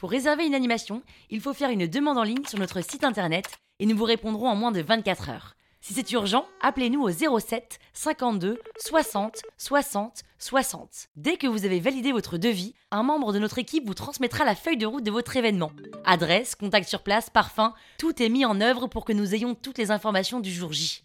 Pour réserver une animation, il faut faire une demande en ligne sur notre site internet et nous vous répondrons en moins de 24 heures. Si c'est urgent, appelez-nous au 07 52 60 60 60. Dès que vous avez validé votre devis, un membre de notre équipe vous transmettra la feuille de route de votre événement. Adresse, contact sur place, parfum, tout est mis en œuvre pour que nous ayons toutes les informations du jour J.